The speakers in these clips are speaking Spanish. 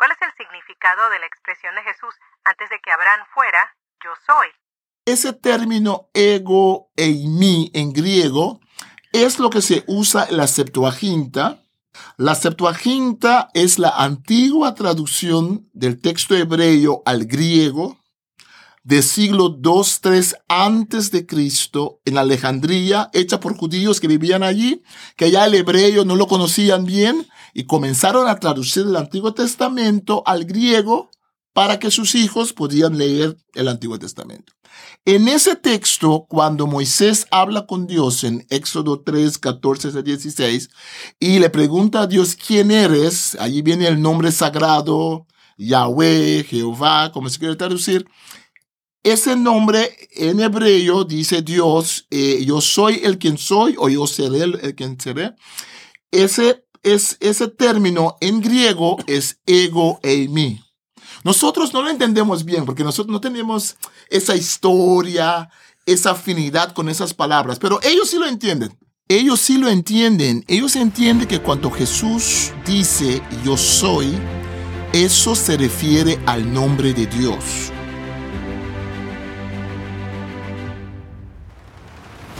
¿Cuál es el significado de la expresión de Jesús antes de que Abraham fuera, yo soy? Ese término ego eimi en griego es lo que se usa en la Septuaginta. La Septuaginta es la antigua traducción del texto hebreo al griego de siglo 2-3 antes de Cristo en Alejandría, hecha por judíos que vivían allí, que ya el hebreo no lo conocían bien y comenzaron a traducir el Antiguo Testamento al griego para que sus hijos pudieran leer el Antiguo Testamento. En ese texto, cuando Moisés habla con Dios en Éxodo 3, 14 a 16, y le pregunta a Dios quién eres, allí viene el nombre sagrado, Yahweh, Jehová, como se quiere traducir, ese nombre en hebreo dice Dios, eh, yo soy el quien soy o yo seré el, quien seré. Ese, es, ese término en griego es ego eimi. Nosotros no lo entendemos bien porque nosotros no tenemos esa historia, esa afinidad con esas palabras, pero ellos sí lo entienden. Ellos sí lo entienden. Ellos entienden que cuando Jesús dice yo soy, eso se refiere al nombre de Dios.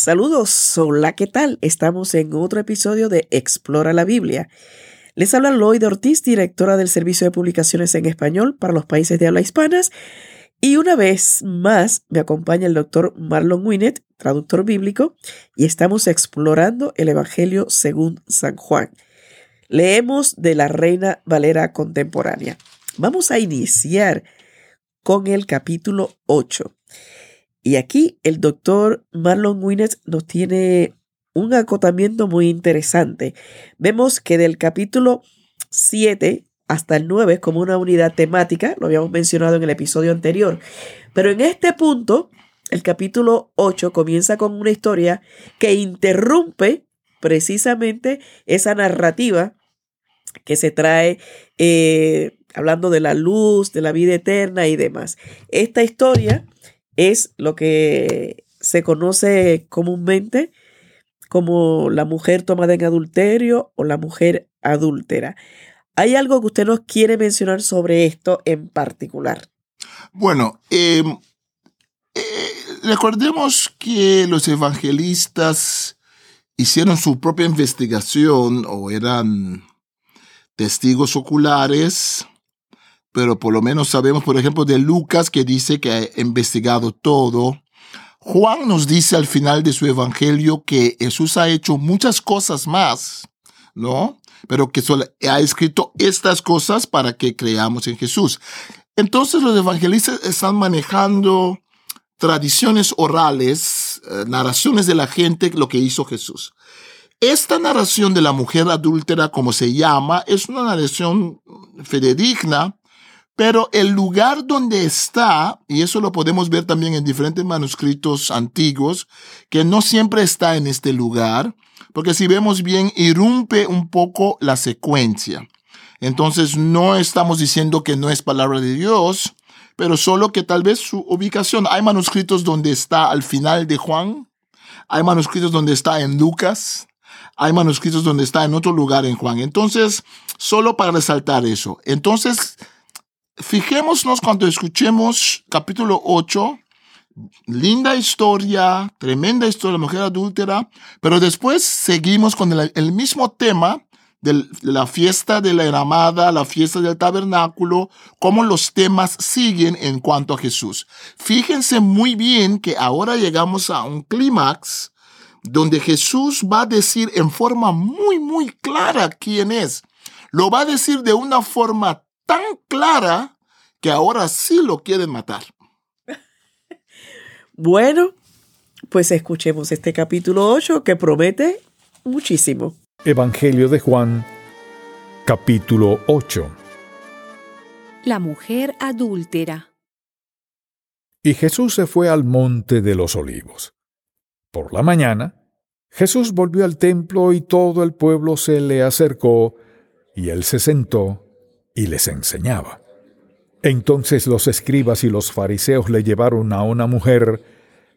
Saludos, hola, ¿qué tal? Estamos en otro episodio de Explora la Biblia. Les habla Lloyd Ortiz, directora del Servicio de Publicaciones en Español para los países de habla hispanas. Y una vez más me acompaña el doctor Marlon Winnet, traductor bíblico, y estamos explorando el Evangelio según San Juan. Leemos de la Reina Valera Contemporánea. Vamos a iniciar con el capítulo 8. Y aquí el doctor Marlon Winnes nos tiene un acotamiento muy interesante. Vemos que del capítulo 7 hasta el 9 es como una unidad temática, lo habíamos mencionado en el episodio anterior. Pero en este punto, el capítulo 8 comienza con una historia que interrumpe precisamente esa narrativa que se trae eh, hablando de la luz, de la vida eterna y demás. Esta historia es lo que se conoce comúnmente como la mujer tomada en adulterio o la mujer adúltera. ¿Hay algo que usted nos quiere mencionar sobre esto en particular? Bueno, em, eh, recordemos que los evangelistas hicieron su propia investigación o eran testigos oculares pero por lo menos sabemos, por ejemplo, de Lucas que dice que ha investigado todo. Juan nos dice al final de su evangelio que Jesús ha hecho muchas cosas más, ¿no? Pero que solo ha escrito estas cosas para que creamos en Jesús. Entonces los evangelistas están manejando tradiciones orales, eh, narraciones de la gente, lo que hizo Jesús. Esta narración de la mujer adúltera, como se llama, es una narración fidedigna pero el lugar donde está, y eso lo podemos ver también en diferentes manuscritos antiguos, que no siempre está en este lugar, porque si vemos bien, irrumpe un poco la secuencia. Entonces no estamos diciendo que no es palabra de Dios, pero solo que tal vez su ubicación. Hay manuscritos donde está al final de Juan, hay manuscritos donde está en Lucas, hay manuscritos donde está en otro lugar en Juan. Entonces, solo para resaltar eso. Entonces, fijémonos cuando escuchemos capítulo 8, linda historia, tremenda historia de la mujer adúltera, pero después seguimos con el, mismo tema de la fiesta de la enramada, la fiesta del tabernáculo, cómo los temas siguen en cuanto a Jesús. Fíjense muy bien que ahora llegamos a un clímax donde Jesús va a decir en forma muy, muy clara quién es. Lo va a decir de una forma tan clara que ahora sí lo quieren matar. Bueno, pues escuchemos este capítulo 8 que promete muchísimo. Evangelio de Juan, capítulo 8. La mujer adúltera. Y Jesús se fue al monte de los olivos. Por la mañana, Jesús volvió al templo y todo el pueblo se le acercó, y él se sentó y les enseñaba. Entonces los escribas y los fariseos le llevaron a una mujer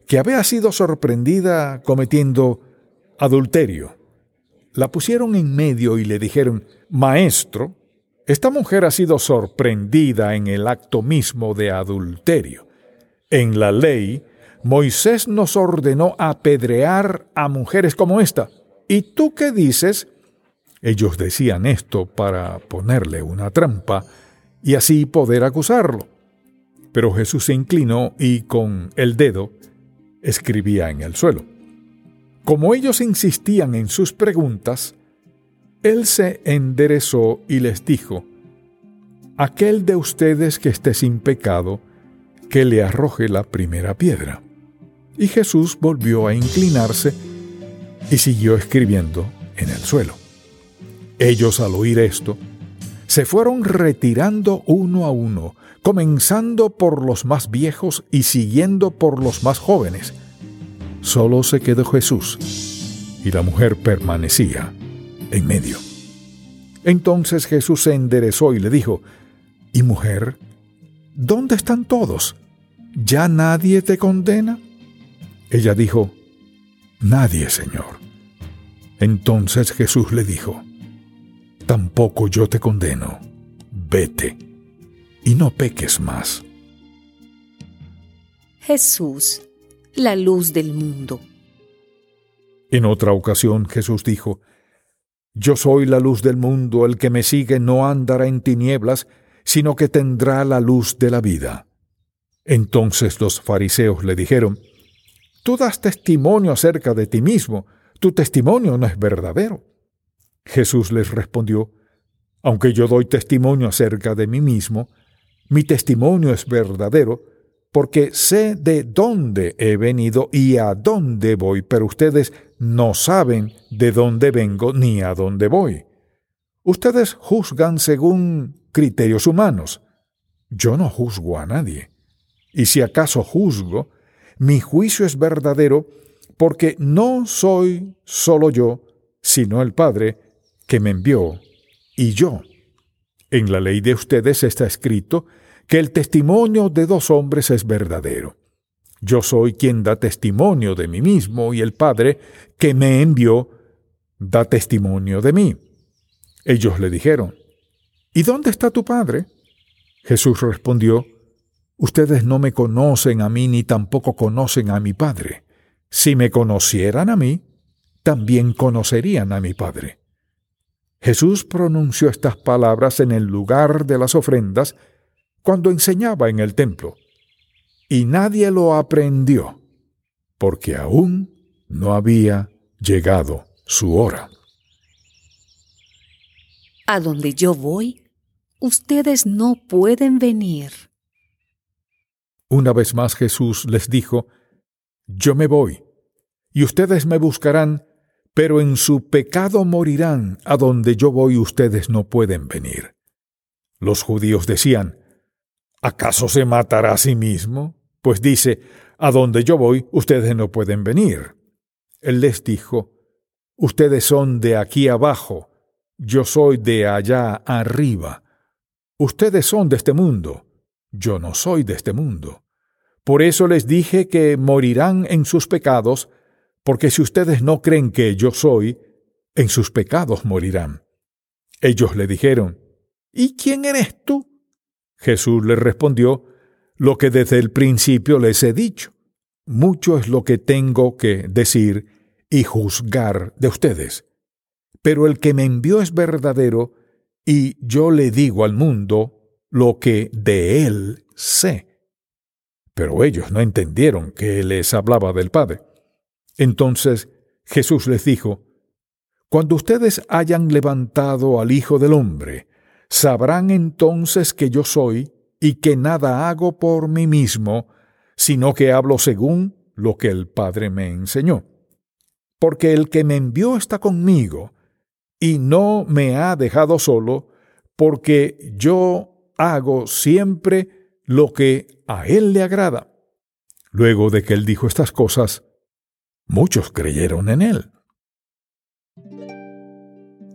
que había sido sorprendida cometiendo adulterio. La pusieron en medio y le dijeron, Maestro, esta mujer ha sido sorprendida en el acto mismo de adulterio. En la ley, Moisés nos ordenó apedrear a mujeres como esta. ¿Y tú qué dices? Ellos decían esto para ponerle una trampa y así poder acusarlo. Pero Jesús se inclinó y con el dedo escribía en el suelo. Como ellos insistían en sus preguntas, él se enderezó y les dijo, Aquel de ustedes que esté sin pecado, que le arroje la primera piedra. Y Jesús volvió a inclinarse y siguió escribiendo en el suelo. Ellos al oír esto, se fueron retirando uno a uno, comenzando por los más viejos y siguiendo por los más jóvenes. Solo se quedó Jesús y la mujer permanecía en medio. Entonces Jesús se enderezó y le dijo, ¿Y mujer? ¿Dónde están todos? ¿Ya nadie te condena? Ella dijo, Nadie, Señor. Entonces Jesús le dijo, Tampoco yo te condeno. Vete y no peques más. Jesús, la luz del mundo. En otra ocasión Jesús dijo, Yo soy la luz del mundo, el que me sigue no andará en tinieblas, sino que tendrá la luz de la vida. Entonces los fariseos le dijeron, Tú das testimonio acerca de ti mismo, tu testimonio no es verdadero. Jesús les respondió, Aunque yo doy testimonio acerca de mí mismo, mi testimonio es verdadero, porque sé de dónde he venido y a dónde voy, pero ustedes no saben de dónde vengo ni a dónde voy. Ustedes juzgan según criterios humanos. Yo no juzgo a nadie. Y si acaso juzgo, mi juicio es verdadero porque no soy solo yo, sino el Padre que me envió y yo. En la ley de ustedes está escrito que el testimonio de dos hombres es verdadero. Yo soy quien da testimonio de mí mismo y el Padre que me envió da testimonio de mí. Ellos le dijeron, ¿Y dónde está tu Padre? Jesús respondió, Ustedes no me conocen a mí ni tampoco conocen a mi Padre. Si me conocieran a mí, también conocerían a mi Padre. Jesús pronunció estas palabras en el lugar de las ofrendas cuando enseñaba en el templo. Y nadie lo aprendió, porque aún no había llegado su hora. A donde yo voy, ustedes no pueden venir. Una vez más Jesús les dijo, Yo me voy, y ustedes me buscarán, pero en su pecado morirán, a donde yo voy ustedes no pueden venir. Los judíos decían, ¿Acaso se matará a sí mismo? Pues dice, a donde yo voy, ustedes no pueden venir. Él les dijo, Ustedes son de aquí abajo, yo soy de allá arriba. Ustedes son de este mundo, yo no soy de este mundo. Por eso les dije que morirán en sus pecados, porque si ustedes no creen que yo soy, en sus pecados morirán. Ellos le dijeron, ¿Y quién eres tú? Jesús les respondió, lo que desde el principio les he dicho. Mucho es lo que tengo que decir y juzgar de ustedes. Pero el que me envió es verdadero, y yo le digo al mundo lo que de él sé. Pero ellos no entendieron que les hablaba del Padre. Entonces Jesús les dijo, Cuando ustedes hayan levantado al Hijo del Hombre, Sabrán entonces que yo soy y que nada hago por mí mismo, sino que hablo según lo que el Padre me enseñó. Porque el que me envió está conmigo, y no me ha dejado solo, porque yo hago siempre lo que a Él le agrada. Luego de que Él dijo estas cosas, muchos creyeron en Él.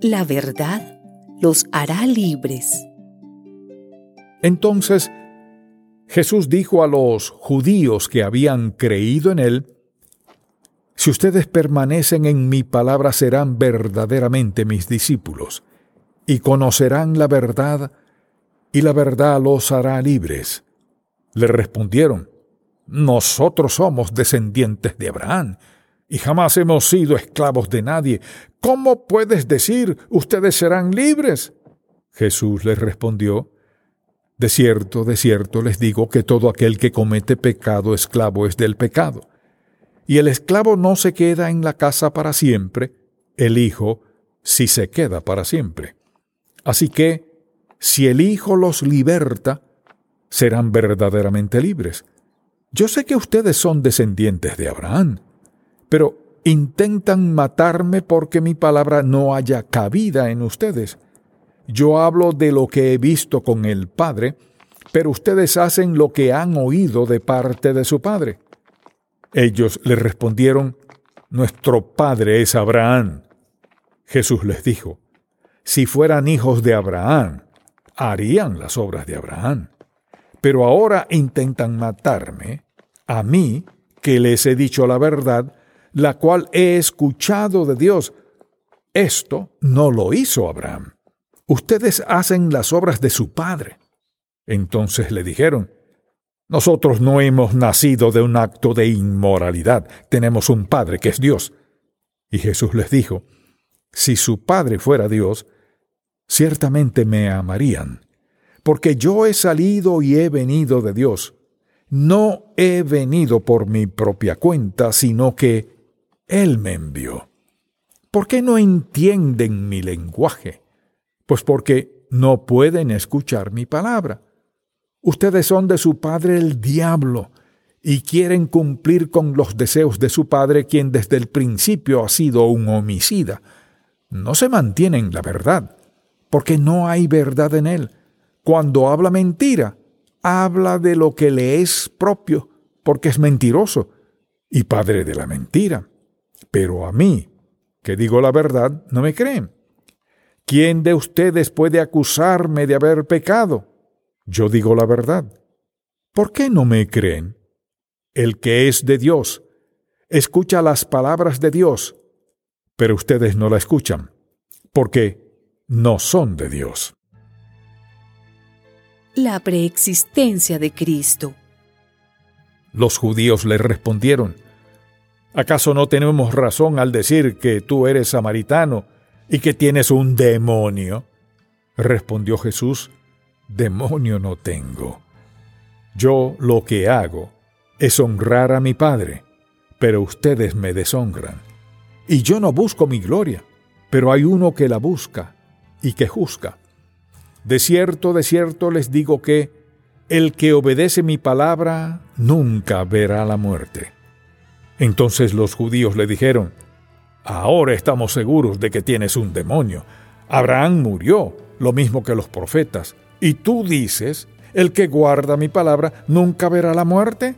La verdad los hará libres. Entonces Jesús dijo a los judíos que habían creído en Él, Si ustedes permanecen en mi palabra serán verdaderamente mis discípulos, y conocerán la verdad, y la verdad los hará libres. Le respondieron, Nosotros somos descendientes de Abraham, y jamás hemos sido esclavos de nadie. ¿Cómo puedes decir, ustedes serán libres? Jesús les respondió, De cierto, de cierto les digo que todo aquel que comete pecado esclavo es del pecado. Y el esclavo no se queda en la casa para siempre, el Hijo sí se queda para siempre. Así que, si el Hijo los liberta, serán verdaderamente libres. Yo sé que ustedes son descendientes de Abraham, pero intentan matarme porque mi palabra no haya cabida en ustedes. Yo hablo de lo que he visto con el Padre, pero ustedes hacen lo que han oído de parte de su Padre. Ellos le respondieron, Nuestro Padre es Abraham. Jesús les dijo, Si fueran hijos de Abraham, harían las obras de Abraham. Pero ahora intentan matarme, a mí, que les he dicho la verdad, la cual he escuchado de Dios. Esto no lo hizo Abraham. Ustedes hacen las obras de su padre. Entonces le dijeron, Nosotros no hemos nacido de un acto de inmoralidad, tenemos un Padre que es Dios. Y Jesús les dijo, Si su Padre fuera Dios, ciertamente me amarían, porque yo he salido y he venido de Dios. No he venido por mi propia cuenta, sino que Él me envió. ¿Por qué no entienden mi lenguaje? Pues porque no pueden escuchar mi palabra. Ustedes son de su padre el diablo y quieren cumplir con los deseos de su padre, quien desde el principio ha sido un homicida. No se mantienen la verdad, porque no hay verdad en él. Cuando habla mentira, habla de lo que le es propio, porque es mentiroso y padre de la mentira. Pero a mí, que digo la verdad, no me creen. ¿Quién de ustedes puede acusarme de haber pecado? Yo digo la verdad. ¿Por qué no me creen? El que es de Dios escucha las palabras de Dios, pero ustedes no la escuchan, porque no son de Dios. La preexistencia de Cristo. Los judíos le respondieron, ¿acaso no tenemos razón al decir que tú eres samaritano y que tienes un demonio? Respondió Jesús, demonio no tengo. Yo lo que hago es honrar a mi Padre, pero ustedes me deshonran. Y yo no busco mi gloria, pero hay uno que la busca y que juzga. De cierto, de cierto les digo que el que obedece mi palabra nunca verá la muerte. Entonces los judíos le dijeron, Ahora estamos seguros de que tienes un demonio. Abraham murió, lo mismo que los profetas. Y tú dices, el que guarda mi palabra nunca verá la muerte.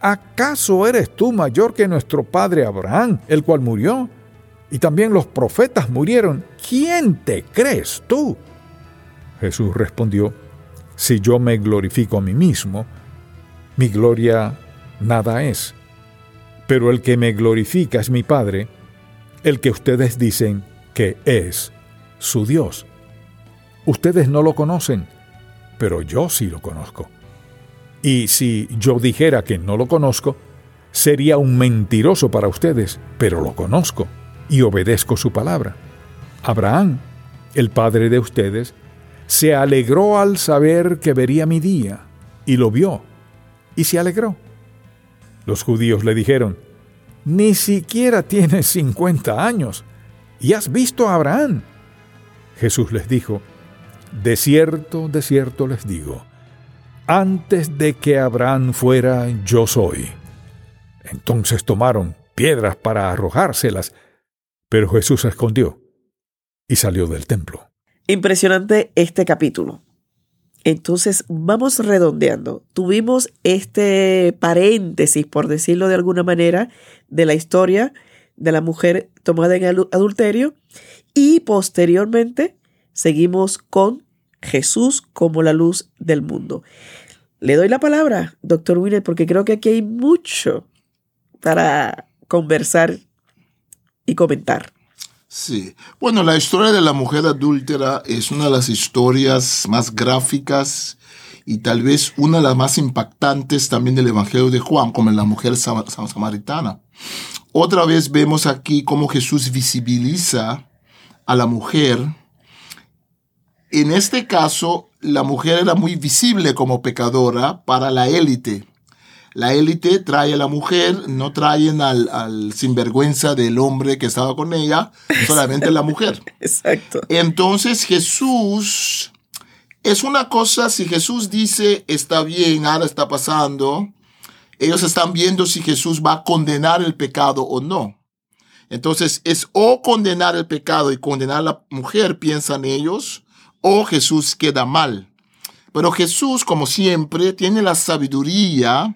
¿Acaso eres tú mayor que nuestro padre Abraham, el cual murió? Y también los profetas murieron. ¿Quién te crees tú? Jesús respondió, Si yo me glorifico a mí mismo, mi gloria nada es. Pero el que me glorifica es mi Padre, el que ustedes dicen que es su Dios. Ustedes no lo conocen, pero yo sí lo conozco. Y si yo dijera que no lo conozco, sería un mentiroso para ustedes, pero lo conozco y obedezco su palabra. Abraham, el padre de ustedes, se alegró al saber que vería mi día, y lo vio, y se alegró. Los judíos le dijeron, ni siquiera tienes cincuenta años y has visto a Abraham. Jesús les dijo, de cierto, de cierto les digo, antes de que Abraham fuera, yo soy. Entonces tomaron piedras para arrojárselas, pero Jesús se escondió y salió del templo. Impresionante este capítulo. Entonces, vamos redondeando. Tuvimos este paréntesis, por decirlo de alguna manera, de la historia de la mujer tomada en adulterio y posteriormente seguimos con Jesús como la luz del mundo. Le doy la palabra, doctor Winner, porque creo que aquí hay mucho para conversar y comentar. Sí. Bueno, la historia de la mujer adúltera es una de las historias más gráficas y tal vez una de las más impactantes también del Evangelio de Juan, como en la mujer samaritana. Otra vez vemos aquí cómo Jesús visibiliza a la mujer. En este caso, la mujer era muy visible como pecadora para la élite la élite trae a la mujer, no traen al, sinvergüenza del hombre que estaba con ella, solamente la mujer. Exacto. Entonces Jesús, es una cosa, si Jesús dice, está bien, ahora está pasando, ellos están viendo si Jesús va a condenar el pecado o no. Entonces es o condenar el pecado y condenar a la mujer, piensan ellos, o Jesús queda mal. Pero Jesús, como siempre, tiene la sabiduría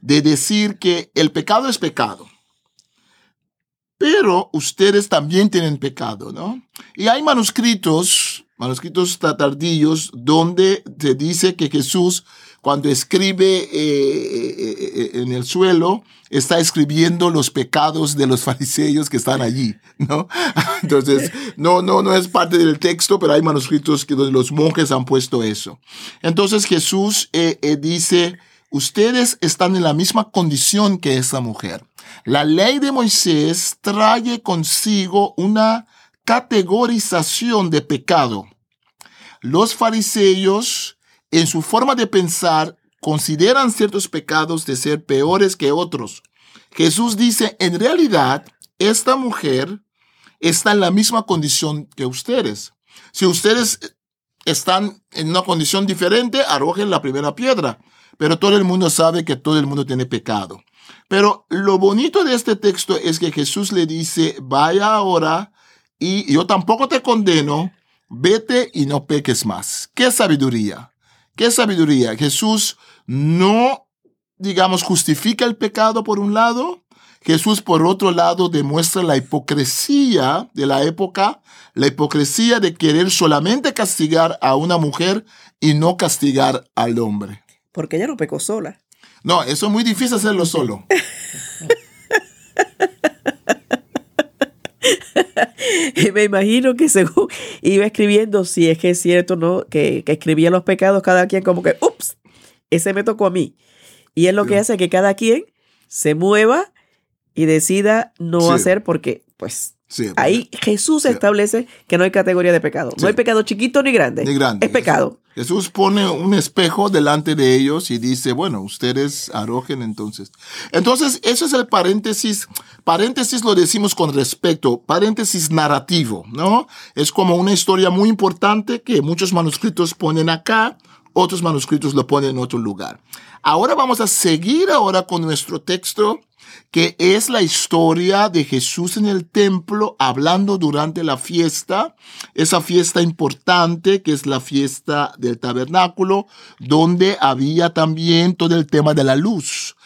de decir que el pecado es pecado. Pero ustedes también tienen pecado, ¿no? Y hay manuscritos, manuscritos tardíos, donde se dice que Jesús, cuando escribe eh, eh, eh, en el suelo, está escribiendo los pecados de los fariseos que están allí, ¿no? Entonces, no, no, no es parte del texto, pero hay manuscritos donde los monjes han puesto eso. Entonces Jesús dice, ustedes están en la misma condición que esa mujer. La ley de Moisés trae consigo una categorización de pecado. Los fariseos, en su forma de pensar, consideran ciertos pecados de ser peores que otros. Jesús dice, en realidad, esta mujer está en la misma condición que ustedes. Si ustedes están en una condición diferente, arrojen la primera piedra pero todo el mundo sabe que todo el mundo tiene pecado. Pero lo bonito de este texto es que Jesús le dice, vaya ahora y yo tampoco te condeno, vete y no peques más. ¿Qué sabiduría? ¿Qué sabiduría? Jesús no, digamos, justifica el pecado por un lado. Jesús, por otro lado, demuestra la hipocresía de la época, la hipocresía de querer solamente castigar a una mujer y no castigar al hombre porque ella no pecó sola. No, eso es muy difícil hacerlo solo. me imagino que según iba escribiendo, si es que es cierto, ¿no? Que, escribía los pecados cada quien como que, ups, ese me tocó a mí. Y es lo que hace que cada quien se mueva y decida no hacer porque, pues, Ahí Jesús establece que no hay categoría de pecado. No hay pecado chiquito ni grande. Ni grande. Es pecado. Jesús pone un espejo delante de ellos y dice, bueno, ustedes arrojen entonces. Entonces, eso es el paréntesis. Paréntesis lo decimos con respecto, paréntesis narrativo, ¿no? Es como una historia muy importante que muchos manuscritos ponen acá, otros manuscritos lo ponen en otro lugar. Ahora vamos a seguir ahora con nuestro texto que es la historia de Jesús en el templo hablando durante la fiesta, esa fiesta importante que es la fiesta del tabernáculo, donde había también todo el tema de la luz.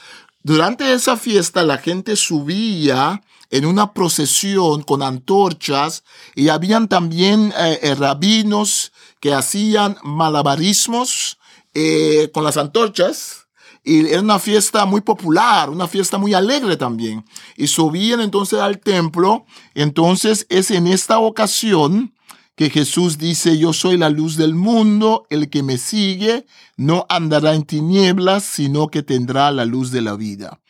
Durante esa fiesta la gente subía en una procesión con antorchas y habían también eh, eh, rabinos que hacían malabarismos eh, con las antorchas y era una fiesta muy popular, una fiesta muy alegre también. Y subían entonces al templo. Entonces es en esta ocasión que Jesús dice, yo soy la luz del mundo, el que me sigue no andará en tinieblas, sino que tendrá la luz de la vida.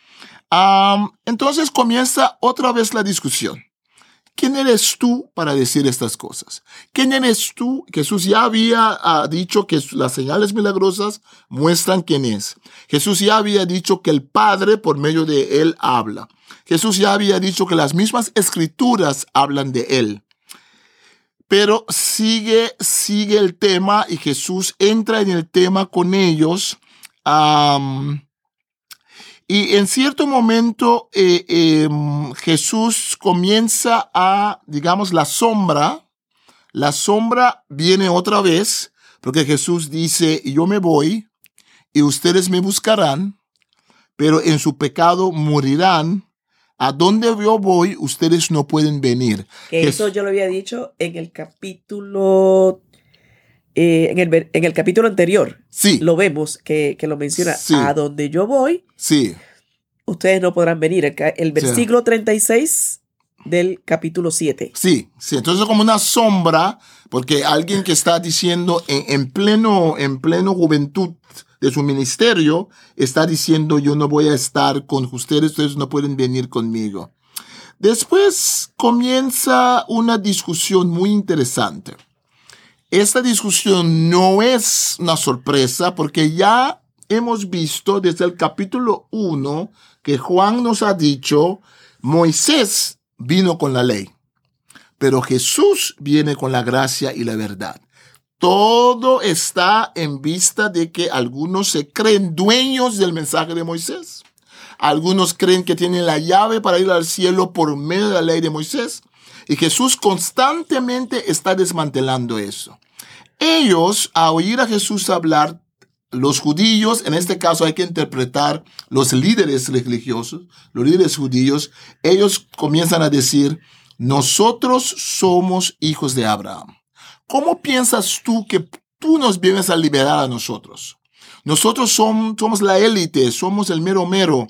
entonces comienza otra vez la discusión. ¿Quién eres tú para decir estas cosas? ¿Quién eres tú? Jesús ya había ah, dicho que las señales milagrosas muestran quién es. Jesús ya había dicho que el Padre por medio de él habla. Jesús ya había dicho que las mismas escrituras hablan de él. Pero sigue, sigue el tema y Jesús entra en el tema con ellos. Y en cierto momento eh, em, Jesús comienza a, digamos, la sombra, la sombra viene otra vez Porque Jesús dice, yo me voy y ustedes me buscarán, pero en su pecado morirán. A donde yo voy, ustedes no pueden venir. Que eso yo lo había dicho en el capítulo eh, en, el, en, el, capítulo anterior, sí. lo vemos que, que lo menciona, Sí. a donde yo voy, Sí, ustedes no podrán venir. El, el versículo 36 del capítulo 7. sí, sí. Entonces como una sombra, porque alguien que está diciendo en, en pleno, en pleno juventud de su ministerio, está diciendo yo no voy a estar con ustedes, ustedes no pueden venir conmigo. Después comienza una discusión muy interesante. Esta discusión no es una sorpresa porque ya hemos visto desde el capítulo 1 que Juan nos ha dicho, Moisés vino con la ley, pero Jesús viene con la gracia y la verdad. Todo está en vista de que algunos se creen dueños del mensaje de Moisés. Algunos creen que tienen la llave para ir al cielo por medio de la ley de Moisés. Y Jesús constantemente está desmantelando eso. Ellos, a oír a Jesús hablar, los judíos, en este caso hay que interpretar los líderes religiosos, los líderes judíos, ellos comienzan a decir, nosotros somos hijos de Abraham. ¿Cómo piensas tú que tú nos vienes a liberar a nosotros? Nosotros somos, la élite, somos el mero mero.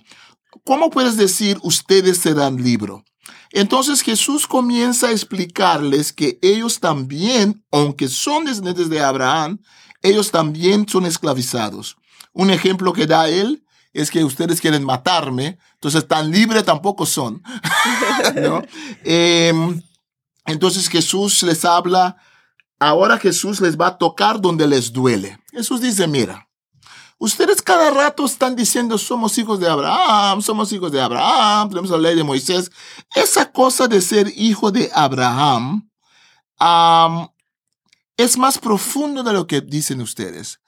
¿Cómo puedes decir ustedes serán libres? Entonces Jesús comienza a explicarles que ellos también, aunque son descendientes de Abraham, ellos también son esclavizados. Un ejemplo que da él es que ustedes quieren matarme, entonces tan libre tampoco son. Eh, entonces Jesús les habla, ahora Jesús les va a tocar donde les duele. Jesús dice, mira, ustedes cada rato están diciendo, somos hijos de Abraham, somos hijos de Abraham, tenemos la ley de Moisés. Esa cosa de ser hijo de Abraham es más profundo de lo que dicen ustedes.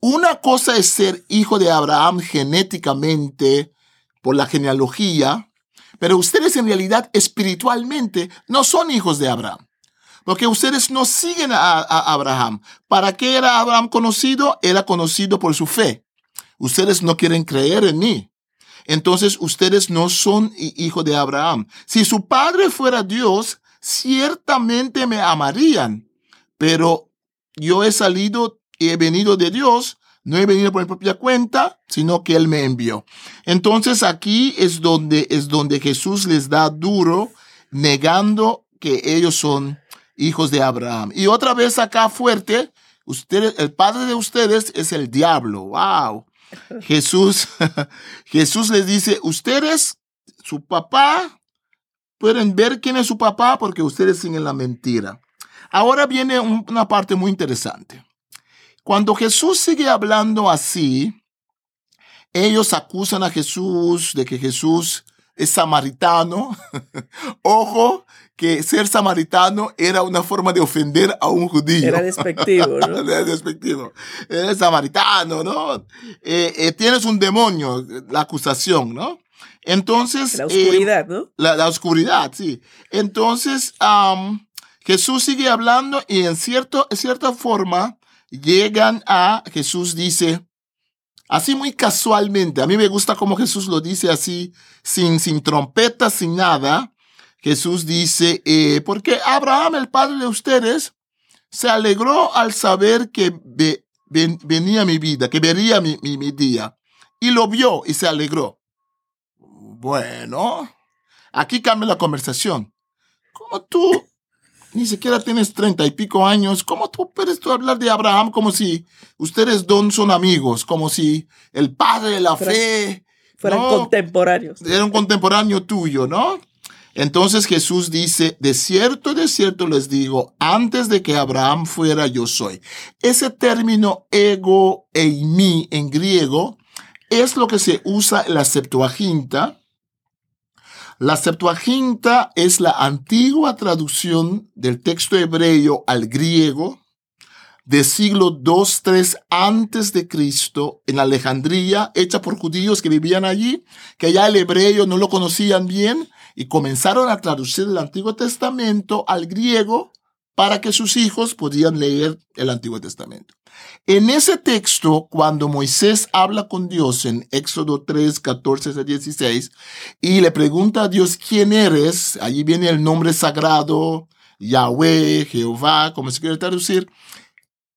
Una cosa es ser hijo de Abraham genéticamente por la genealogía, pero ustedes en realidad espiritualmente no son hijos de Abraham. Porque ustedes no siguen a, a, Abraham. ¿Para qué era Abraham conocido? Era conocido por su fe. Ustedes no quieren creer en mí. Entonces ustedes no son hijos de Abraham. Si su padre fuera Dios, ciertamente me amarían. Pero yo he salido y he venido de Dios. No he venido por mi propia cuenta, sino que Él me envió. Entonces aquí es donde, es donde Jesús les da duro, negando que ellos son hijos de Abraham. Y otra vez acá fuerte, ustedes, el padre de ustedes es el diablo. Wow. Jesús, Jesús les dice, ustedes, su papá, pueden ver quién es su papá porque ustedes siguen la mentira. Ahora viene un, una parte muy interesante. Cuando Jesús sigue hablando así, ellos acusan a Jesús de que Jesús es samaritano. Ojo, que ser samaritano era una forma de ofender a un judío. Era despectivo, ¿no? era despectivo. Eres samaritano, ¿no? Eh, eh, tienes un demonio, la acusación, ¿no? Entonces... La oscuridad, eh, ¿no? La, la, oscuridad, sí. Entonces, um, Jesús sigue hablando y en, cierto, en cierta forma llegan a, Jesús dice, así muy casualmente, a mí me gusta como Jesús lo dice así, sin, sin trompeta, sin nada. Jesús dice, eh, porque Abraham, el padre de ustedes, se alegró al saber que ve, ven, venía mi vida, que vería mi, mi, mi día. Y lo vio y se alegró. Bueno, aquí cambia la conversación. ¿Cómo tú ni siquiera tienes treinta y pico años? ¿Cómo tú puedes tú hablar de Abraham como si ustedes dos son amigos? Como si el padre de la fe Fueran no, contemporáneos. era un contemporáneo tuyo, ¿no? Entonces Jesús dice, de cierto, de cierto les digo, antes de que Abraham fuera, yo soy. Ese término ego eimi en griego es lo que se usa en la Septuaginta. La Septuaginta es la antigua traducción del texto hebreo al griego de siglo 2-3 antes de Cristo en Alejandría, hecha por judíos que vivían allí, que ya el hebreo no lo conocían bien y comenzaron a traducir el Antiguo Testamento al griego para que sus hijos podían leer el Antiguo Testamento. En ese texto, cuando Moisés habla con Dios en Éxodo 3, 14 a 16, y le pregunta a Dios quién eres, allí viene el nombre sagrado, Yahweh, Jehová, como se quiere traducir,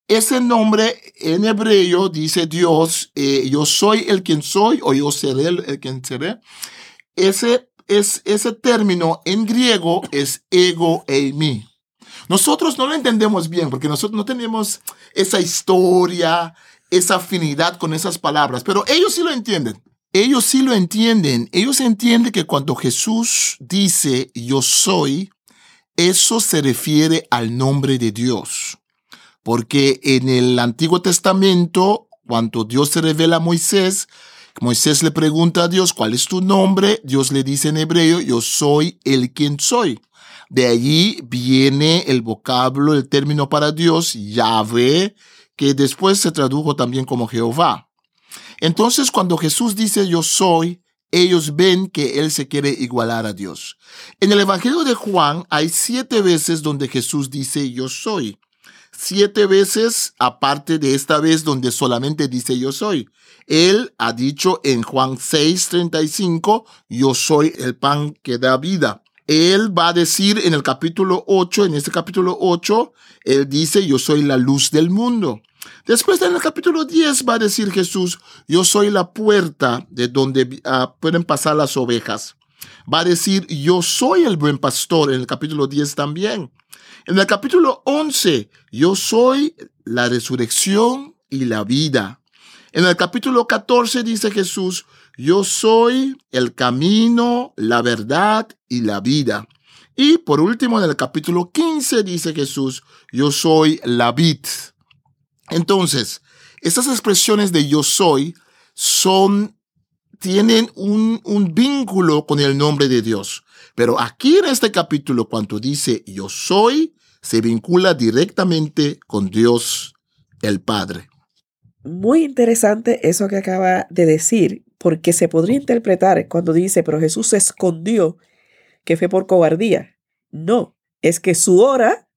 ese nombre en hebreo dice Dios, eh, yo soy el quien soy o yo seré el, quien seré. Ese, es, ese término en griego es ego eimi. Nosotros no lo entendemos bien porque nosotros no tenemos esa historia, esa afinidad con esas palabras, pero ellos sí lo entienden. Ellos sí lo entienden. Ellos entienden que cuando Jesús dice yo soy, eso se refiere al nombre de Dios. Porque en el Antiguo Testamento, cuando Dios se revela a Moisés, Moisés le pregunta a Dios, ¿cuál es tu nombre? Dios le dice en hebreo, yo soy el quien soy. De allí viene el vocablo, el término para Dios, Yahvé, que después se tradujo también como Jehová. Entonces, cuando Jesús dice yo soy, ellos ven que Él se quiere igualar a Dios. En el Evangelio de Juan hay siete veces donde Jesús dice yo soy. Siete veces aparte de esta vez donde solamente dice yo soy. Él ha dicho en Juan 6:35, yo soy el pan que da vida. Él va a decir en el capítulo 8, en este capítulo 8, Él dice, yo soy la luz del mundo. Después en el capítulo 10 va a decir Jesús, yo soy la puerta de donde ah, pueden pasar las ovejas. Va a decir, yo soy el buen pastor en el capítulo 10 también. En el capítulo 11, yo soy la resurrección y la vida. En el capítulo 14 dice Jesús, yo soy el camino, la verdad y la vida. Y por último, en el capítulo 15 dice Jesús, yo soy la vid. Entonces, estas expresiones de yo soy son, tienen un, un vínculo con el nombre de Dios. Pero aquí en este capítulo, cuando dice yo soy, se vincula directamente con Dios el Padre. Muy interesante eso que acaba de decir, porque se podría interpretar cuando dice, pero Jesús se escondió, que fue por cobardía. No, es que su hora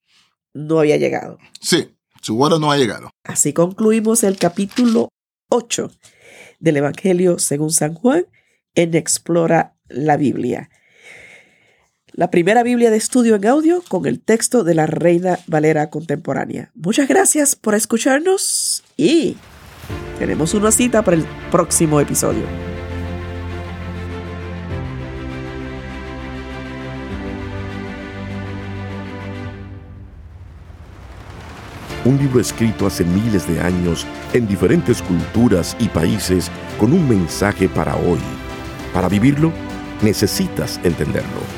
no había llegado. Sí, su hora no ha llegado. Así concluimos el capítulo 8 del Evangelio según San Juan en Explora la Biblia. La primera Biblia de estudio en audio con el texto de la Reina Valera contemporánea. Muchas gracias por escucharnos y tenemos una cita para el próximo episodio. Un libro escrito hace miles de años en diferentes culturas y países con un mensaje para hoy. Para vivirlo, necesitas entenderlo.